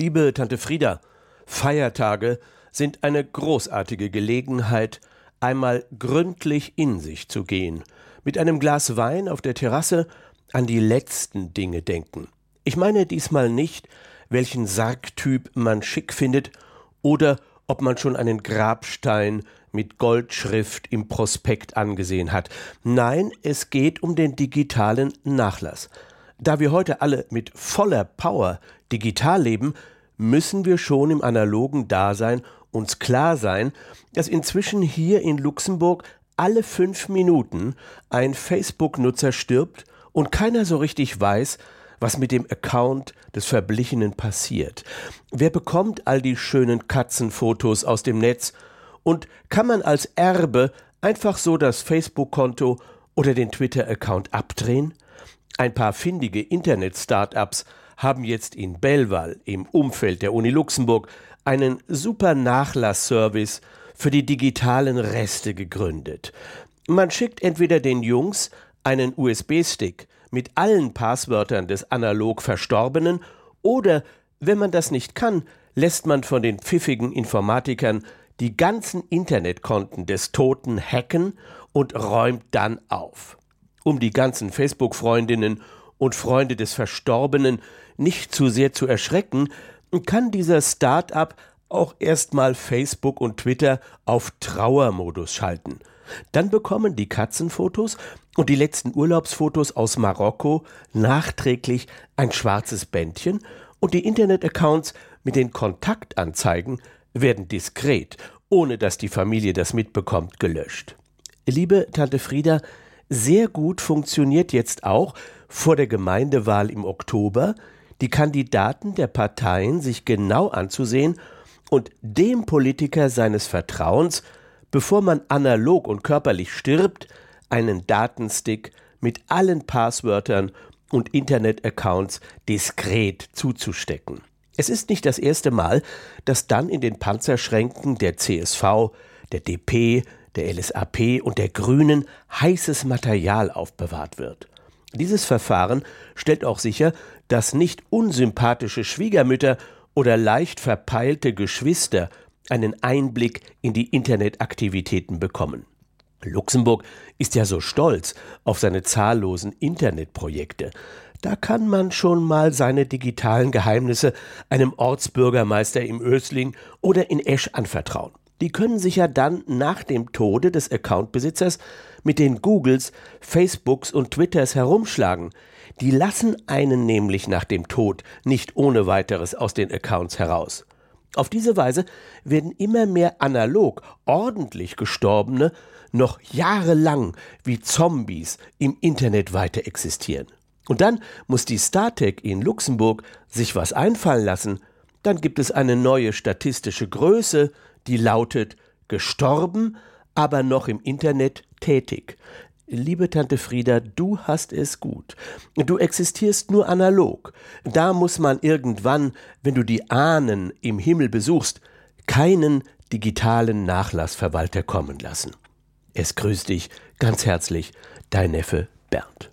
Liebe Tante Frieda, Feiertage sind eine großartige Gelegenheit, einmal gründlich in sich zu gehen, mit einem Glas Wein auf der Terrasse an die letzten Dinge denken. Ich meine diesmal nicht, welchen Sargtyp man schick findet oder ob man schon einen Grabstein mit Goldschrift im Prospekt angesehen hat. Nein, es geht um den digitalen Nachlass. Da wir heute alle mit voller Power digital leben, müssen wir schon im analogen Dasein uns klar sein, dass inzwischen hier in Luxemburg alle fünf Minuten ein Facebook-Nutzer stirbt und keiner so richtig weiß, was mit dem Account des Verblichenen passiert. Wer bekommt all die schönen Katzenfotos aus dem Netz und kann man als Erbe einfach so das Facebook-Konto oder den Twitter-Account abdrehen? Ein paar findige Internet-Startups haben jetzt in Belval im Umfeld der Uni Luxemburg einen super Nachlassservice für die digitalen Reste gegründet. Man schickt entweder den Jungs einen USB-Stick mit allen Passwörtern des analog Verstorbenen oder, wenn man das nicht kann, lässt man von den pfiffigen Informatikern die ganzen Internetkonten des Toten hacken und räumt dann auf. Um die ganzen Facebook-Freundinnen und Freunde des Verstorbenen nicht zu sehr zu erschrecken, kann dieser Start-up auch erstmal Facebook und Twitter auf Trauermodus schalten. Dann bekommen die Katzenfotos und die letzten Urlaubsfotos aus Marokko nachträglich ein schwarzes Bändchen und die Internet-Accounts mit den Kontaktanzeigen werden diskret, ohne dass die Familie das mitbekommt, gelöscht. Liebe Tante Frieda, sehr gut funktioniert jetzt auch vor der Gemeindewahl im Oktober die Kandidaten der Parteien sich genau anzusehen und dem Politiker seines Vertrauens, bevor man analog und körperlich stirbt, einen Datenstick mit allen Passwörtern und Internet-Accounts diskret zuzustecken. Es ist nicht das erste Mal, dass dann in den Panzerschränken der CSV, der DP, der LSAP und der Grünen heißes Material aufbewahrt wird. Dieses Verfahren stellt auch sicher, dass nicht unsympathische Schwiegermütter oder leicht verpeilte Geschwister einen Einblick in die Internetaktivitäten bekommen. Luxemburg ist ja so stolz auf seine zahllosen Internetprojekte. Da kann man schon mal seine digitalen Geheimnisse einem Ortsbürgermeister im Ösling oder in Esch anvertrauen. Die können sich ja dann nach dem Tode des Accountbesitzers mit den Googles, Facebooks und Twitters herumschlagen. Die lassen einen nämlich nach dem Tod nicht ohne weiteres aus den Accounts heraus. Auf diese Weise werden immer mehr analog ordentlich Gestorbene noch jahrelang wie Zombies im Internet weiter existieren. Und dann muss die StarTech in Luxemburg sich was einfallen lassen. Dann gibt es eine neue statistische Größe, die lautet gestorben, aber noch im Internet tätig. Liebe Tante Frieda, du hast es gut. Du existierst nur analog. Da muss man irgendwann, wenn du die Ahnen im Himmel besuchst, keinen digitalen Nachlassverwalter kommen lassen. Es grüßt dich ganz herzlich, dein Neffe Bernd.